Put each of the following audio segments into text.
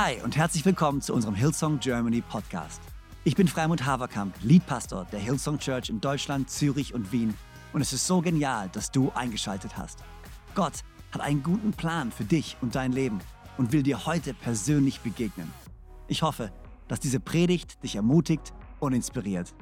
Hi und herzlich willkommen zu unserem Hillsong Germany Podcast. Ich bin Freimund Haverkamp, Leadpastor der Hillsong Church in Deutschland, Zürich und Wien und es ist so genial, dass du eingeschaltet hast. Gott hat einen guten Plan für dich und dein Leben und will dir heute persönlich begegnen. Ich hoffe, dass diese Predigt dich ermutigt und inspiriert.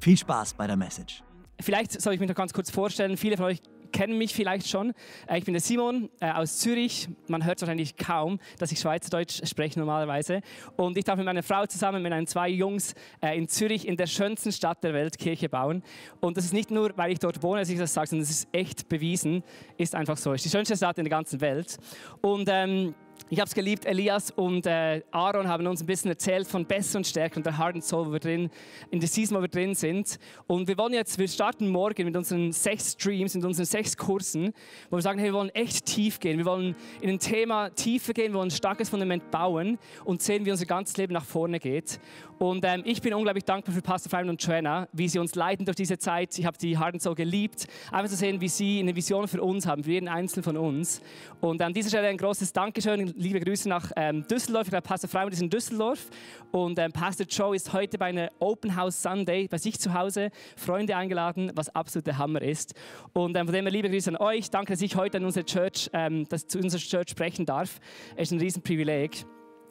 Viel Spaß bei der Message. Vielleicht soll ich mich noch ganz kurz vorstellen. Viele von euch kennen mich vielleicht schon. Äh, ich bin der Simon äh, aus Zürich. Man hört wahrscheinlich kaum, dass ich Schweizerdeutsch spreche normalerweise. Und ich darf mit meiner Frau zusammen mit meinen zwei Jungs äh, in Zürich in der schönsten Stadt der Welt Kirche bauen. Und das ist nicht nur, weil ich dort wohne, dass ich das sage, sondern es ist echt bewiesen. Ist einfach so. Es ist die schönste Stadt in der ganzen Welt. Und ähm, ich habe es geliebt, Elias und äh, Aaron haben uns ein bisschen erzählt von Besser und Stärke und der Heart and Soul, wo wir drin, in der Season, wo wir drin sind. Und wir wollen jetzt, wir starten morgen mit unseren sechs Streams, mit unseren sechs Kursen, wo wir sagen, hey, wir wollen echt tief gehen. Wir wollen in ein Thema tiefer gehen, wir wollen ein starkes Fundament bauen und sehen, wie unser ganzes Leben nach vorne geht. Und ähm, ich bin unglaublich dankbar für Pastor Freeman und Joanna, wie sie uns leiten durch diese Zeit. Ich habe die Heart and Soul geliebt, einfach zu sehen, wie sie eine Vision für uns haben, für jeden Einzelnen von uns. Und an dieser Stelle ein großes Dankeschön liebe Grüße nach ähm, Düsseldorf. Ich glaube, Pastor Freimann ist in Düsseldorf und ähm, Pastor Joe ist heute bei einer Open House Sunday bei sich zu Hause, Freunde eingeladen, was absolut der Hammer ist. Und ähm, von dem her liebe Grüße an euch. Danke, dass ich heute an unsere Church, ähm, dass zu unserer Church sprechen darf. Es ist ein Riesenprivileg.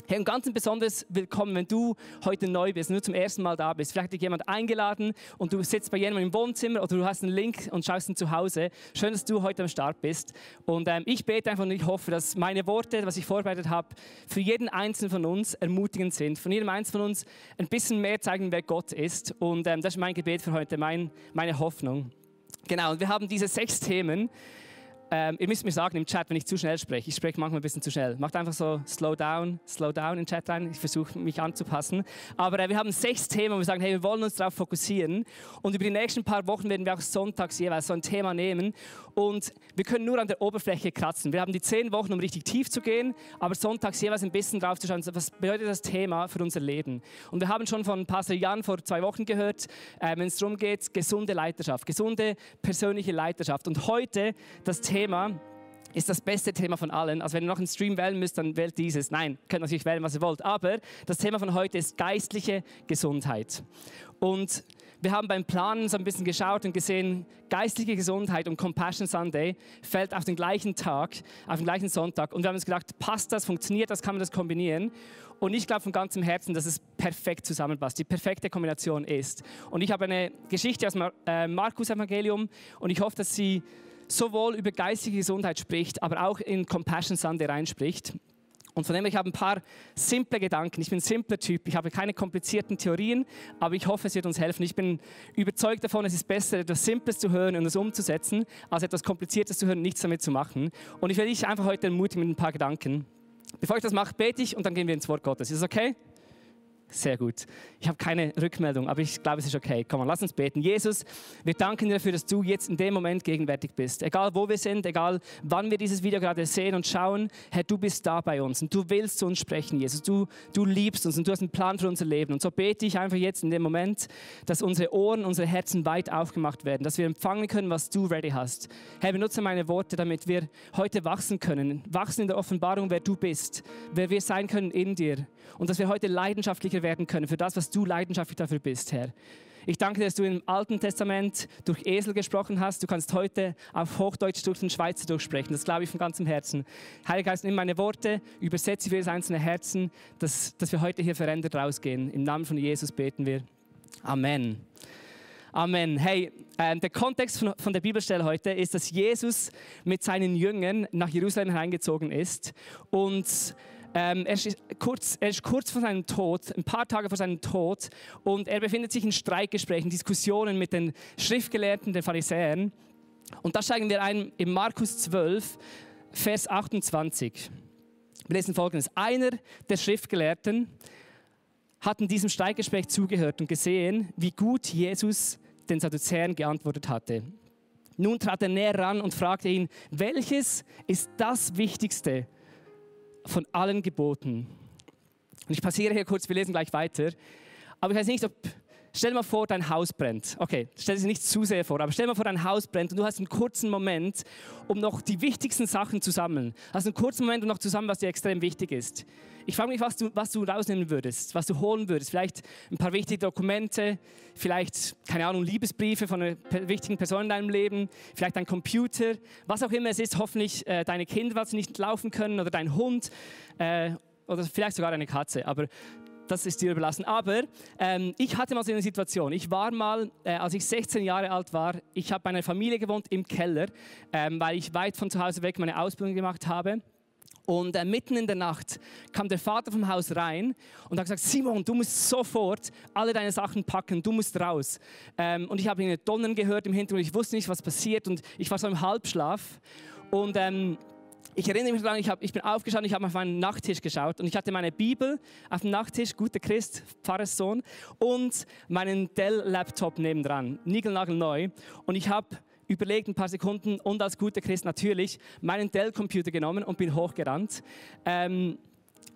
Hey, und ganz ein besonderes Willkommen, wenn du heute neu bist, nur zum ersten Mal da bist. Vielleicht hat dich jemand eingeladen und du sitzt bei jemandem im Wohnzimmer oder du hast einen Link und schaust ihn zu Hause. Schön, dass du heute am Start bist. Und ähm, ich bete einfach und ich hoffe, dass meine Worte, was ich vorbereitet habe, für jeden Einzelnen von uns ermutigend sind. Von jedem Einzelnen von uns ein bisschen mehr zeigen, wer Gott ist. Und ähm, das ist mein Gebet für heute, mein, meine Hoffnung. Genau, und wir haben diese sechs Themen. Ähm, ihr müsst mir sagen im Chat, wenn ich zu schnell spreche. Ich spreche manchmal ein bisschen zu schnell. Macht einfach so slow down, slow down im Chat rein. Ich versuche mich anzupassen. Aber äh, wir haben sechs Themen, wo wir sagen, hey, wir wollen uns darauf fokussieren. Und über die nächsten paar Wochen werden wir auch sonntags jeweils so ein Thema nehmen. Und wir können nur an der Oberfläche kratzen. Wir haben die zehn Wochen, um richtig tief zu gehen, aber sonntags jeweils ein bisschen drauf zu schauen, was bedeutet das Thema für unser Leben. Und wir haben schon von Pastor Jan vor zwei Wochen gehört, äh, wenn es darum geht, gesunde Leiterschaft, gesunde persönliche Leiterschaft. Und heute das Thema Thema ist das beste Thema von allen. Also wenn ihr noch einen Stream wählen müsst, dann wählt dieses. Nein, könnt natürlich wählen, was ihr wollt. Aber das Thema von heute ist geistliche Gesundheit. Und wir haben beim Planen so ein bisschen geschaut und gesehen, geistliche Gesundheit und Compassion Sunday fällt auf den gleichen Tag, auf den gleichen Sonntag. Und wir haben uns gedacht, passt das, funktioniert das, kann man das kombinieren? Und ich glaube von ganzem Herzen, dass es perfekt zusammenpasst, die perfekte Kombination ist. Und ich habe eine Geschichte aus dem äh, Markus Evangelium und ich hoffe, dass sie sowohl über geistige Gesundheit spricht, aber auch in Compassion Sunday reinspricht. Und von dem her, ich habe ein paar simple Gedanken. Ich bin ein simpler Typ. Ich habe keine komplizierten Theorien, aber ich hoffe, es wird uns helfen. Ich bin überzeugt davon, es ist besser, etwas Simples zu hören und es umzusetzen, als etwas Kompliziertes zu hören und nichts damit zu machen. Und ich will dich einfach heute ermutigen mit ein paar Gedanken. Bevor ich das mache, bete ich und dann gehen wir ins Wort Gottes. Ist das okay? Sehr gut. Ich habe keine Rückmeldung, aber ich glaube, es ist okay. Komm, lass uns beten. Jesus, wir danken dir dafür, dass du jetzt in dem Moment gegenwärtig bist. Egal wo wir sind, egal wann wir dieses Video gerade sehen und schauen, Herr, du bist da bei uns und du willst zu uns sprechen, Jesus. Du, du liebst uns und du hast einen Plan für unser Leben. Und so bete ich einfach jetzt in dem Moment, dass unsere Ohren, unsere Herzen weit aufgemacht werden, dass wir empfangen können, was du ready hast. Herr, benutze meine Worte, damit wir heute wachsen können. Wachsen in der Offenbarung, wer du bist, wer wir sein können in dir. Und dass wir heute leidenschaftlich lebendiger werden können für das, was du leidenschaftlich dafür bist, Herr. Ich danke dir, dass du im Alten Testament durch Esel gesprochen hast. Du kannst heute auf Hochdeutsch durch den Schweizer durchsprechen. Das glaube ich von ganzem Herzen. Heiliger Geist, nimm meine Worte, übersetze für das einzelne Herzen, dass, dass wir heute hier verändert rausgehen. Im Namen von Jesus beten wir. Amen. Amen. Hey, äh, der Kontext von, von, der Bibelstelle heute ist, dass Jesus mit seinen Jüngern nach Jerusalem hereingezogen ist und ähm, er, ist kurz, er ist kurz vor seinem Tod, ein paar Tage vor seinem Tod, und er befindet sich in Streitgesprächen, Diskussionen mit den Schriftgelehrten, den Pharisäern. Und da steigen wir ein in Markus 12, Vers 28. Wir lesen folgendes: Einer der Schriftgelehrten hat in diesem Streitgespräch zugehört und gesehen, wie gut Jesus den Sadduzäern geantwortet hatte. Nun trat er näher ran und fragte ihn, welches ist das Wichtigste von allen Geboten. Und ich passiere hier kurz, wir lesen gleich weiter. Aber ich weiß nicht, ob stell dir mal vor, dein Haus brennt. Okay, stell dir nicht zu sehr vor, aber stell dir mal vor, dein Haus brennt und du hast einen kurzen Moment, um noch die wichtigsten Sachen zu sammeln. Hast einen kurzen Moment, um noch zu sammeln, was dir extrem wichtig ist. Ich frage mich, was du, was du rausnehmen würdest, was du holen würdest. Vielleicht ein paar wichtige Dokumente, vielleicht, keine Ahnung, Liebesbriefe von einer wichtigen Person in deinem Leben, vielleicht dein Computer, was auch immer es ist, hoffentlich äh, deine Kinder, weil sie nicht laufen können, oder dein Hund, äh, oder vielleicht sogar eine Katze. Aber das ist dir überlassen. Aber ähm, ich hatte mal so eine Situation. Ich war mal, äh, als ich 16 Jahre alt war, ich habe bei einer Familie gewohnt im Keller, ähm, weil ich weit von zu Hause weg meine Ausbildung gemacht habe. Und äh, mitten in der Nacht kam der Vater vom Haus rein und hat gesagt, Simon, du musst sofort alle deine Sachen packen, du musst raus. Ähm, und ich habe ihn Donnern gehört im Hintergrund, ich wusste nicht, was passiert und ich war so im Halbschlaf. Und ähm, ich erinnere mich daran, ich, hab, ich bin aufgestanden, ich habe auf meinen Nachttisch geschaut und ich hatte meine Bibel auf dem Nachttisch, guter Christ, Pfarrerssohn, und meinen Dell-Laptop nebendran, niegelnagelneu. Und ich habe überlegt ein paar Sekunden und als guter Christ natürlich meinen Dell-Computer genommen und bin hochgerannt. Ähm,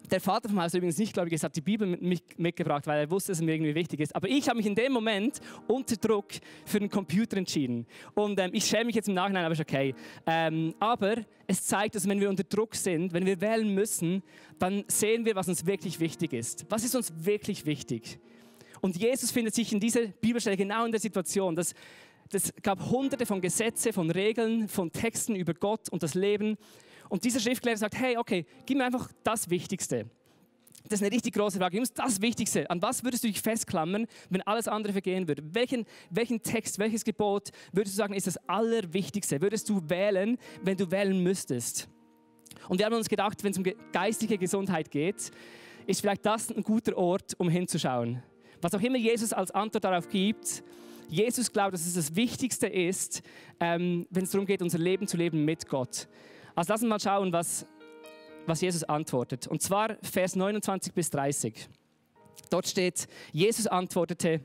der Vater vom Haus übrigens nicht glaube ich, hat die Bibel mit mitgebracht, weil er wusste, dass es mir irgendwie wichtig ist. Aber ich habe mich in dem Moment unter Druck für den Computer entschieden. Und ähm, ich schäme mich jetzt im Nachhinein, aber ist okay. Ähm, aber es zeigt, dass wenn wir unter Druck sind, wenn wir wählen müssen, dann sehen wir, was uns wirklich wichtig ist. Was ist uns wirklich wichtig? Und Jesus findet sich in dieser Bibelstelle genau in der Situation, dass es gab hunderte von Gesetze, von Regeln, von Texten über Gott und das Leben. Und dieser Schriftgelehrte sagt, hey, okay, gib mir einfach das Wichtigste. Das ist eine richtig große Frage. Gib uns das Wichtigste. An was würdest du dich festklammern, wenn alles andere vergehen würde? Welchen, welchen Text, welches Gebot würdest du sagen, ist das Allerwichtigste? Würdest du wählen, wenn du wählen müsstest? Und wir haben uns gedacht, wenn es um geistige Gesundheit geht, ist vielleicht das ein guter Ort, um hinzuschauen. Was auch immer Jesus als Antwort darauf gibt, Jesus glaubt, dass es das Wichtigste ist, ähm, wenn es darum geht, unser Leben zu leben mit Gott. Also lass uns mal schauen, was, was Jesus antwortet. Und zwar Vers 29 bis 30. Dort steht, Jesus antwortete,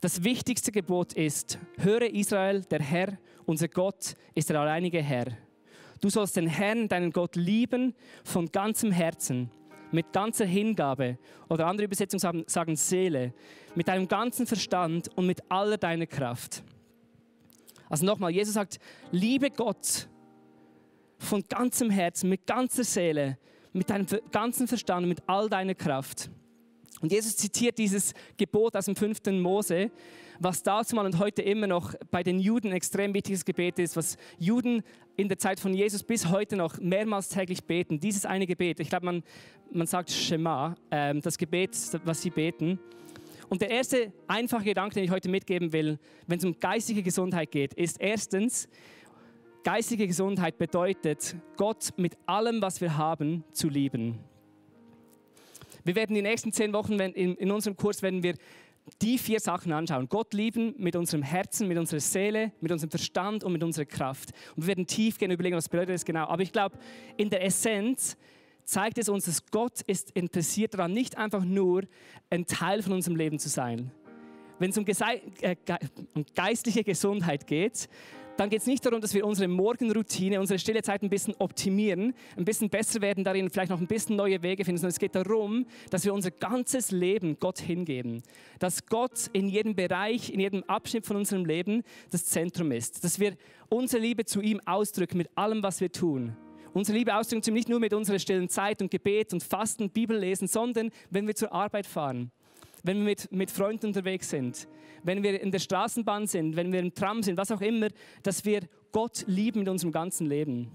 das wichtigste Gebot ist, höre Israel, der Herr, unser Gott, ist der alleinige Herr. Du sollst den Herrn, deinen Gott, lieben von ganzem Herzen, mit ganzer Hingabe oder andere Übersetzungen sagen Seele, mit deinem ganzen Verstand und mit aller deiner Kraft. Also nochmal, Jesus sagt, liebe Gott von ganzem Herzen, mit ganzer Seele, mit deinem ganzen Verstand, mit all deiner Kraft. Und Jesus zitiert dieses Gebot aus dem fünften Mose, was dazu mal und heute immer noch bei den Juden ein extrem wichtiges Gebet ist, was Juden in der Zeit von Jesus bis heute noch mehrmals täglich beten. Dieses eine Gebet, ich glaube, man, man sagt Shema, ähm, das Gebet, was sie beten. Und der erste einfache Gedanke, den ich heute mitgeben will, wenn es um geistige Gesundheit geht, ist erstens, geistige Gesundheit bedeutet, Gott mit allem, was wir haben, zu lieben. Wir werden die nächsten zehn Wochen in, unserem Kurs werden wir die vier Sachen anschauen. Gott lieben mit unserem Herzen, mit unserer Seele, mit unserem Verstand und mit unserer Kraft. Und wir werden tief gehen überlegen, was bedeutet das genau. Aber ich glaube, in der Essenz zeigt es uns, dass Gott ist interessiert daran, nicht einfach nur ein Teil von unserem Leben zu sein. Wenn es um, äh, um geistliche Gesundheit geht, dann geht es nicht darum, dass wir unsere Morgenroutine, unsere stille Zeit ein bisschen optimieren, ein bisschen besser werden darin, vielleicht noch ein bisschen neue Wege finden, sondern es geht darum, dass wir unser ganzes Leben Gott hingeben. Dass Gott in jedem Bereich, in jedem Abschnitt von unserem Leben das Zentrum ist. Dass wir unsere Liebe zu ihm ausdrücken mit allem, was wir tun. Unsere Liebe ausdrücken zu ihm nicht nur mit unserer stillen Zeit und Gebet und Fasten, Bibel lesen, sondern wenn wir zur Arbeit fahren, wenn wir mit, mit Freunden unterwegs sind, wenn wir in der Straßenbahn sind, wenn wir im Tram sind, was auch immer, dass wir Gott lieben mit unserem ganzen Leben.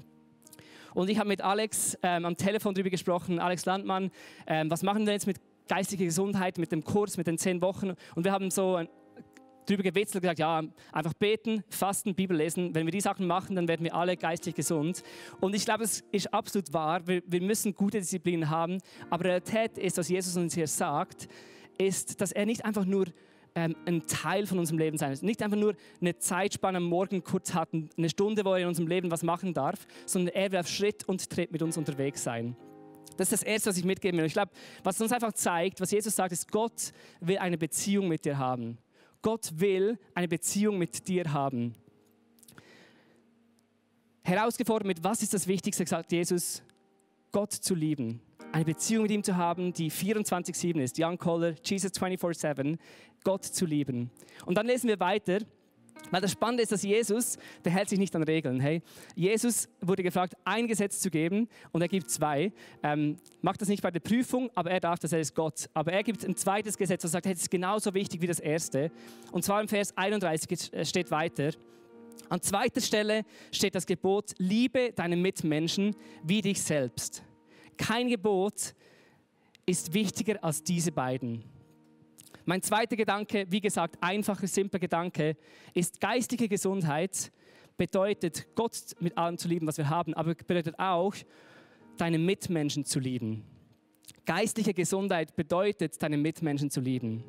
Und ich habe mit Alex ähm, am Telefon darüber gesprochen, Alex Landmann, ähm, was machen wir jetzt mit geistiger Gesundheit, mit dem Kurs, mit den zehn Wochen. Und wir haben so drüber gewitzelt und gesagt, ja, einfach beten, fasten, Bibel lesen. Wenn wir die Sachen machen, dann werden wir alle geistig gesund. Und ich glaube, es ist absolut wahr. Wir, wir müssen gute Disziplinen haben. Aber Realität ist, was Jesus uns hier sagt, ist, dass er nicht einfach nur ähm, ein Teil von unserem Leben sein. Nicht einfach nur eine Zeitspanne am Morgen kurz hat, eine Stunde, wo er in unserem Leben was machen darf, sondern er will auf Schritt und Tritt mit uns unterwegs sein. Das ist das Erste, was ich mitgeben will. Ich glaube, was uns einfach zeigt, was Jesus sagt, ist, Gott will eine Beziehung mit dir haben. Gott will eine Beziehung mit dir haben. Herausgefordert mit, was ist das Wichtigste, sagt Jesus, Gott zu lieben. Eine Beziehung mit ihm zu haben, die 24-7 ist. Young Caller, Jesus 24-7, Gott zu lieben. Und dann lesen wir weiter. Weil das Spannende ist, dass Jesus, der hält sich nicht an Regeln. Hey, Jesus wurde gefragt, ein Gesetz zu geben und er gibt zwei. Ähm, macht das nicht bei der Prüfung, aber er darf das, er ist Gott. Aber er gibt ein zweites Gesetz und sagt, hey, das ist genauso wichtig wie das erste. Und zwar im Vers 31 steht weiter. An zweiter Stelle steht das Gebot, liebe deinen Mitmenschen wie dich selbst. Kein Gebot ist wichtiger als diese beiden. Mein zweiter Gedanke, wie gesagt, einfacher, simpler Gedanke, ist geistige Gesundheit bedeutet, Gott mit allem zu lieben, was wir haben, aber bedeutet auch, deine Mitmenschen zu lieben. Geistliche Gesundheit bedeutet, deine Mitmenschen zu lieben.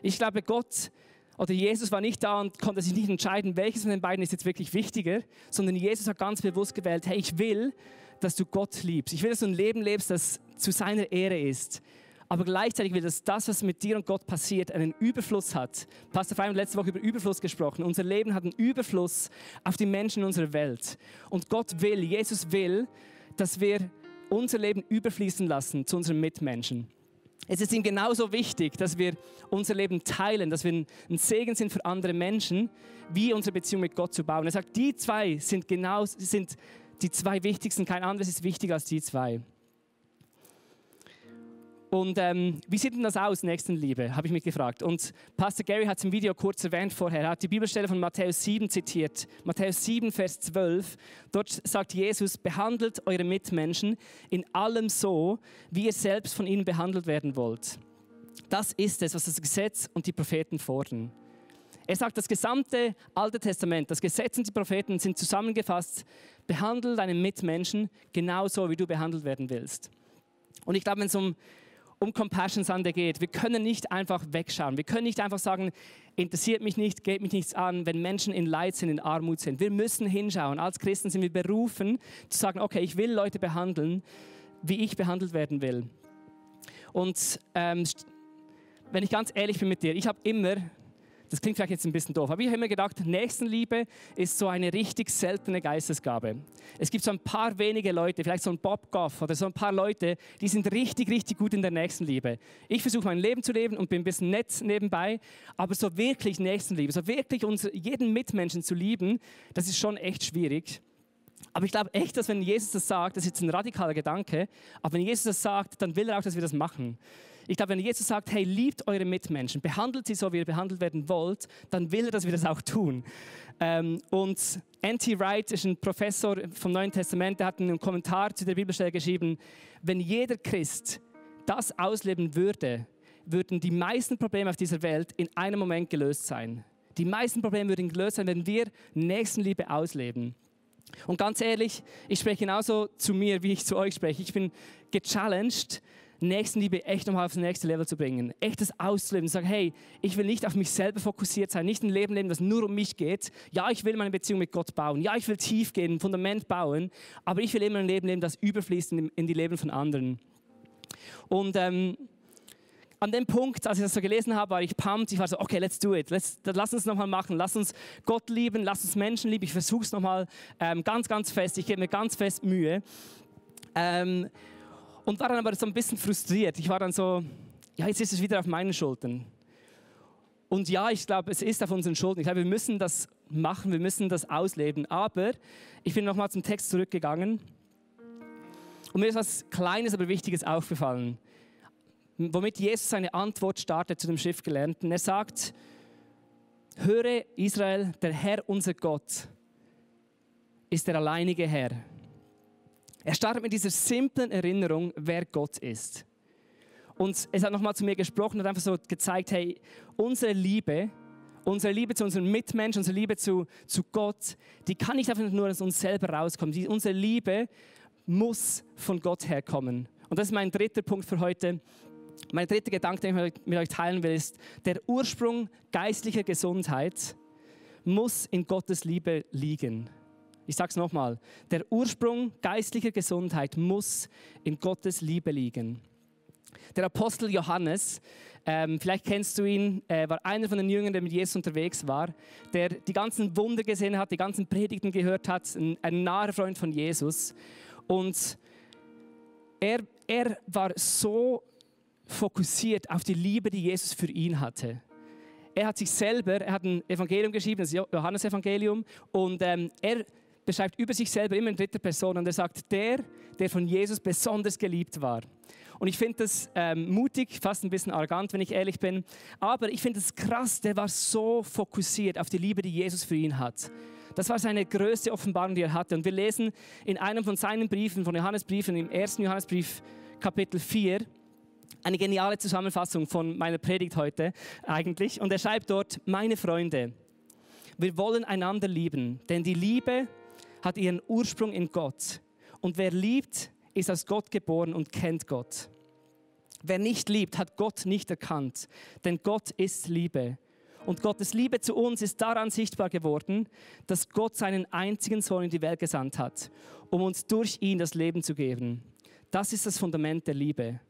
Ich glaube, Gott oder Jesus war nicht da und konnte sich nicht entscheiden, welches von den beiden ist jetzt wirklich wichtiger, sondern Jesus hat ganz bewusst gewählt, hey, ich will, dass du Gott liebst. Ich will, dass du ein Leben lebst, das zu seiner Ehre ist. Aber gleichzeitig will, dass das, was mit dir und Gott passiert, einen Überfluss hat. Pastor Freim hat letzte Woche über Überfluss gesprochen. Unser Leben hat einen Überfluss auf die Menschen in unserer Welt. Und Gott will, Jesus will, dass wir unser Leben überfließen lassen zu unseren Mitmenschen. Es ist ihm genauso wichtig, dass wir unser Leben teilen, dass wir ein Segen sind für andere Menschen, wie unsere Beziehung mit Gott zu bauen. Er sagt, die zwei sind genau, sind die zwei wichtigsten. Kein anderes ist wichtiger als die zwei. Und ähm, wie sieht denn das aus, Nächstenliebe, habe ich mich gefragt. Und Pastor Gary hat es im Video kurz erwähnt vorher. Er hat die Bibelstelle von Matthäus 7 zitiert. Matthäus 7, Vers 12. Dort sagt Jesus, behandelt eure Mitmenschen in allem so, wie ihr selbst von ihnen behandelt werden wollt. Das ist es, was das Gesetz und die Propheten fordern. Er sagt, das gesamte Alte Testament, das Gesetz und die Propheten sind zusammengefasst. Behandle deinen Mitmenschen genauso, wie du behandelt werden willst. Und ich glaube, wenn es um um Compassion Sunday geht. Wir können nicht einfach wegschauen. Wir können nicht einfach sagen, interessiert mich nicht, geht mich nichts an, wenn Menschen in Leid sind, in Armut sind. Wir müssen hinschauen. Als Christen sind wir berufen zu sagen, okay, ich will Leute behandeln, wie ich behandelt werden will. Und ähm, wenn ich ganz ehrlich bin mit dir, ich habe immer das klingt vielleicht jetzt ein bisschen doof, aber ich habe immer gedacht, Nächstenliebe ist so eine richtig seltene Geistesgabe. Es gibt so ein paar wenige Leute, vielleicht so ein Bob Goff oder so ein paar Leute, die sind richtig, richtig gut in der Nächstenliebe. Ich versuche mein Leben zu leben und bin ein bisschen nett nebenbei, aber so wirklich Nächstenliebe, so wirklich unsere, jeden Mitmenschen zu lieben, das ist schon echt schwierig. Aber ich glaube echt, dass wenn Jesus das sagt, das ist jetzt ein radikaler Gedanke, aber wenn Jesus das sagt, dann will er auch, dass wir das machen. Ich glaube, wenn Jesus sagt, hey, liebt eure Mitmenschen, behandelt sie so, wie ihr behandelt werden wollt, dann will er, dass wir das auch tun. Ähm, und N.T. Wright ist ein Professor vom Neuen Testament, der hat einen Kommentar zu der Bibelstelle geschrieben, wenn jeder Christ das ausleben würde, würden die meisten Probleme auf dieser Welt in einem Moment gelöst sein. Die meisten Probleme würden gelöst sein, wenn wir Nächstenliebe ausleben. Und ganz ehrlich, ich spreche genauso zu mir, wie ich zu euch spreche. Ich bin gechallenged, Nächstenliebe echt nochmal aufs nächste Level zu bringen. Echtes auszuleben. Sagen, hey, ich will nicht auf mich selber fokussiert sein, nicht ein Leben leben, das nur um mich geht. Ja, ich will meine Beziehung mit Gott bauen. Ja, ich will tief gehen, ein Fundament bauen. Aber ich will immer ein Leben leben, das überfließt in, in die Leben von anderen. Und ähm, an dem Punkt, als ich das so gelesen habe, war ich pumped. Ich war so, okay, let's do it. Let's, lass uns nochmal machen. Lass uns Gott lieben, lass uns Menschen lieben. Ich versuche es nochmal ähm, ganz, ganz fest. Ich gebe mir ganz fest Mühe. Ähm, und war dann aber so ein bisschen frustriert. Ich war dann so, ja, jetzt ist es wieder auf meinen Schultern. Und ja, ich glaube, es ist auf unseren Schultern. Ich glaube, wir müssen das machen, wir müssen das ausleben. Aber ich bin nochmal zum Text zurückgegangen und mir ist was Kleines, aber Wichtiges aufgefallen, womit Jesus seine Antwort startet zu dem Schriftgelernten. Er sagt, höre Israel, der Herr, unser Gott, ist der alleinige Herr. Er startet mit dieser simplen Erinnerung, wer Gott ist. Und es hat nochmal zu mir gesprochen und einfach so gezeigt, hey, unsere Liebe, unsere Liebe zu unseren Mitmenschen, unsere Liebe zu, zu Gott, die kann nicht einfach nur aus uns selber rauskommen. Die, unsere Liebe muss von Gott herkommen. Und das ist mein dritter Punkt für heute. Mein dritter Gedanke, den ich mit euch teilen will, ist, der Ursprung geistlicher Gesundheit muss in Gottes Liebe liegen. Ich sage es nochmal, der Ursprung geistlicher Gesundheit muss in Gottes Liebe liegen. Der Apostel Johannes, ähm, vielleicht kennst du ihn, äh, war einer von den Jüngern, der mit Jesus unterwegs war, der die ganzen Wunder gesehen hat, die ganzen Predigten gehört hat, ein, ein naher Freund von Jesus. Und er er war so fokussiert auf die Liebe, die Jesus für ihn hatte. Er hat sich selber, er hat ein Evangelium geschrieben, das Johannesevangelium, und ähm, er beschreibt über sich selber immer in dritter Person und er sagt, der, der von Jesus besonders geliebt war. Und ich finde das ähm, mutig, fast ein bisschen arrogant, wenn ich ehrlich bin. Aber ich finde es krass, der war so fokussiert auf die Liebe, die Jesus für ihn hat. Das war seine größte Offenbarung, die er hatte. Und wir lesen in einem von seinen Briefen, von Johannesbriefen, im ersten Johannesbrief, Kapitel 4, eine geniale Zusammenfassung von meiner Predigt heute eigentlich. Und er schreibt dort, meine Freunde, wir wollen einander lieben, denn die Liebe hat ihren Ursprung in Gott. Und wer liebt, ist aus Gott geboren und kennt Gott. Wer nicht liebt, hat Gott nicht erkannt, denn Gott ist Liebe. Und Gottes Liebe zu uns ist daran sichtbar geworden, dass Gott seinen einzigen Sohn in die Welt gesandt hat, um uns durch ihn das Leben zu geben. Das ist das Fundament der Liebe.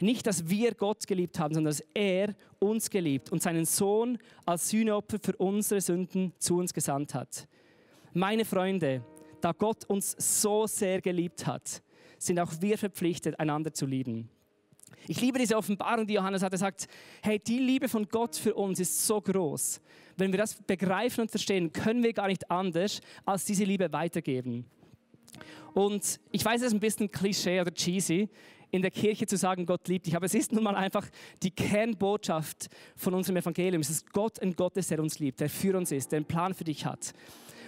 Nicht, dass wir Gott geliebt haben, sondern dass er uns geliebt und seinen Sohn als Sühneopfer für unsere Sünden zu uns gesandt hat. Meine Freunde, da Gott uns so sehr geliebt hat, sind auch wir verpflichtet, einander zu lieben. Ich liebe diese Offenbarung, die Johannes hat. Er sagt, hey, die Liebe von Gott für uns ist so groß. Wenn wir das begreifen und verstehen, können wir gar nicht anders, als diese Liebe weitergeben. Und ich weiß, es ist ein bisschen Klischee oder cheesy, in der Kirche zu sagen, Gott liebt dich. Aber es ist nun mal einfach die Kernbotschaft von unserem Evangelium. Es ist Gott ein Gott der uns liebt, der für uns ist, der einen Plan für dich hat.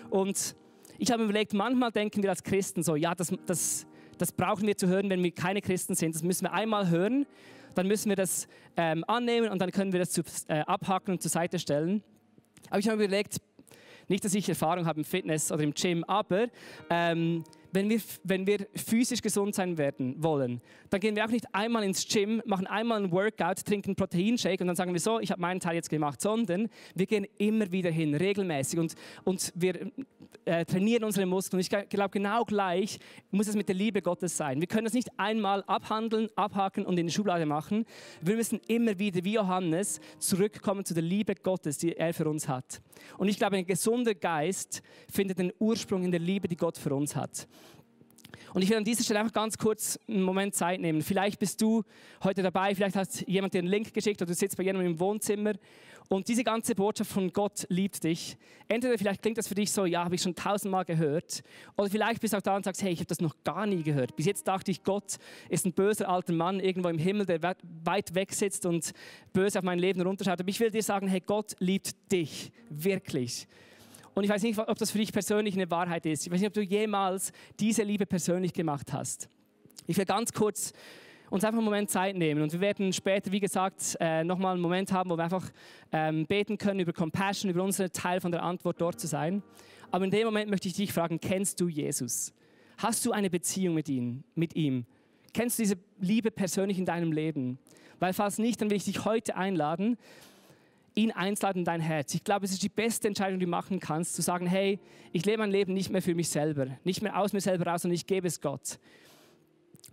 Und ich habe mir überlegt, manchmal denken wir als Christen so, ja, das, das, das brauchen wir zu hören, wenn wir keine Christen sind. Das müssen wir einmal hören, dann müssen wir das ähm, annehmen und dann können wir das zu, äh, abhaken und zur Seite stellen. Aber ich habe mir überlegt, nicht, dass ich Erfahrung habe im Fitness oder im Gym, aber ähm, wenn wir, wenn wir physisch gesund sein werden wollen, dann gehen wir auch nicht einmal ins Gym, machen einmal ein Workout, trinken einen Proteinshake und dann sagen wir so, ich habe meinen Teil jetzt gemacht, sondern wir gehen immer wieder hin, regelmäßig und, und wir äh, trainieren unsere Muskeln. Ich glaube, genau gleich muss es mit der Liebe Gottes sein. Wir können das nicht einmal abhandeln, abhaken und in die Schublade machen. Wir müssen immer wieder, wie Johannes, zurückkommen zu der Liebe Gottes, die er für uns hat. Und ich glaube, ein gesunder Geist findet den Ursprung in der Liebe, die Gott für uns hat. Und ich will an dieser Stelle einfach ganz kurz einen Moment Zeit nehmen. Vielleicht bist du heute dabei, vielleicht hat jemand dir einen Link geschickt oder du sitzt bei jemandem im Wohnzimmer und diese ganze Botschaft von Gott liebt dich. Entweder vielleicht klingt das für dich so, ja, habe ich schon tausendmal gehört. Oder vielleicht bist du auch da und sagst, hey, ich habe das noch gar nie gehört. Bis jetzt dachte ich, Gott ist ein böser alter Mann irgendwo im Himmel, der weit weg sitzt und böse auf mein Leben runterschaut. Aber ich will dir sagen, hey, Gott liebt dich wirklich. Und ich weiß nicht, ob das für dich persönlich eine Wahrheit ist. Ich weiß nicht, ob du jemals diese Liebe persönlich gemacht hast. Ich will ganz kurz uns einfach einen Moment Zeit nehmen und wir werden später, wie gesagt, äh, nochmal einen Moment haben, wo wir einfach ähm, beten können über Compassion, über unseren Teil von der Antwort dort zu sein. Aber in dem Moment möchte ich dich fragen, kennst du Jesus? Hast du eine Beziehung mit ihm? Mit ihm? Kennst du diese Liebe persönlich in deinem Leben? Weil falls nicht, dann will ich dich heute einladen, ihn einzuladen in dein Herz. Ich glaube, es ist die beste Entscheidung, die du machen kannst, zu sagen, hey, ich lebe mein Leben nicht mehr für mich selber, nicht mehr aus mir selber raus, sondern ich gebe es Gott.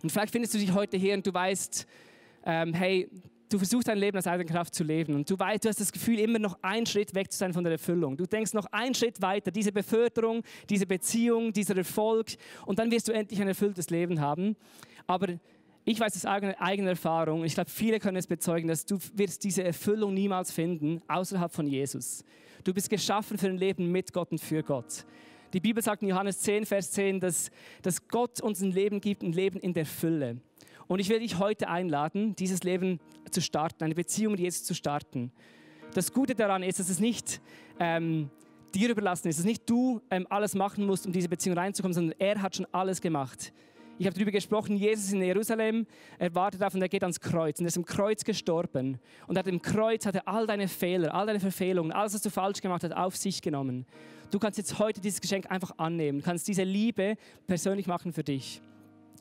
Und vielleicht findest du dich heute hier und du weißt, ähm, hey, du versuchst dein Leben aus eigener Kraft zu leben und du weißt, du hast das Gefühl, immer noch einen Schritt weg zu sein von der Erfüllung. Du denkst noch einen Schritt weiter, diese Beförderung, diese Beziehung, dieser Erfolg und dann wirst du endlich ein erfülltes Leben haben. Aber ich weiß aus eigener, Erfahrung, ich glaube, viele können es bezeugen, dass du wirst diese Erfüllung niemals finden außerhalb von Jesus. Du bist geschaffen für ein Leben mit Gott und für Gott. Die Bibel sagt in Johannes 10, Vers 10, dass, dass Gott uns ein Leben gibt, ein Leben in der Fülle. Und ich will dich heute einladen, dieses Leben zu starten, eine Beziehung mit Jesus zu starten. Das Gute daran ist, dass es nicht ähm, dir überlassen ist, dass nicht du ähm, alles machen musst, um diese Beziehung reinzukommen, sondern er hat schon alles gemacht. Ich habe darüber gesprochen, Jesus in Jerusalem, er wartet auf und er geht ans Kreuz und er ist am Kreuz gestorben. Und hat im Kreuz hat er all deine Fehler, all deine Verfehlungen, alles, was du falsch gemacht hast, auf sich genommen. Du kannst jetzt heute dieses Geschenk einfach annehmen, du kannst diese Liebe persönlich machen für dich.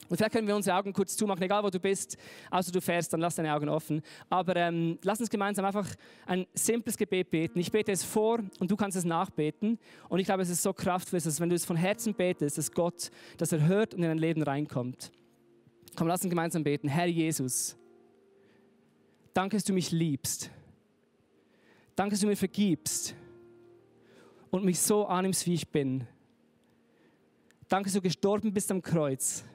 Und vielleicht können wir unsere Augen kurz zumachen, egal wo du bist, außer du fährst, dann lass deine Augen offen. Aber ähm, lass uns gemeinsam einfach ein simples Gebet beten. Ich bete es vor und du kannst es nachbeten. Und ich glaube, es ist so kraftvoll, dass wenn du es von Herzen betest, dass Gott das erhört und in dein Leben reinkommt. Komm, lass uns gemeinsam beten. Herr Jesus, danke, dass du mich liebst. Danke, dass du mir vergibst und mich so annimmst, wie ich bin. Danke, dass du gestorben bist am Kreuz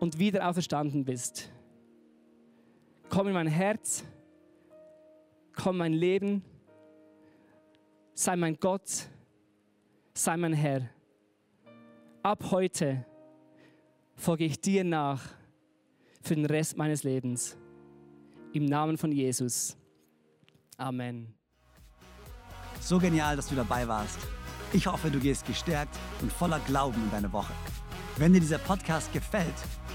und wieder auferstanden bist. Komm in mein Herz, komm in mein Leben, sei mein Gott, sei mein Herr. Ab heute folge ich dir nach für den Rest meines Lebens. Im Namen von Jesus. Amen. So genial, dass du dabei warst. Ich hoffe, du gehst gestärkt und voller Glauben in deine Woche. Wenn dir dieser Podcast gefällt,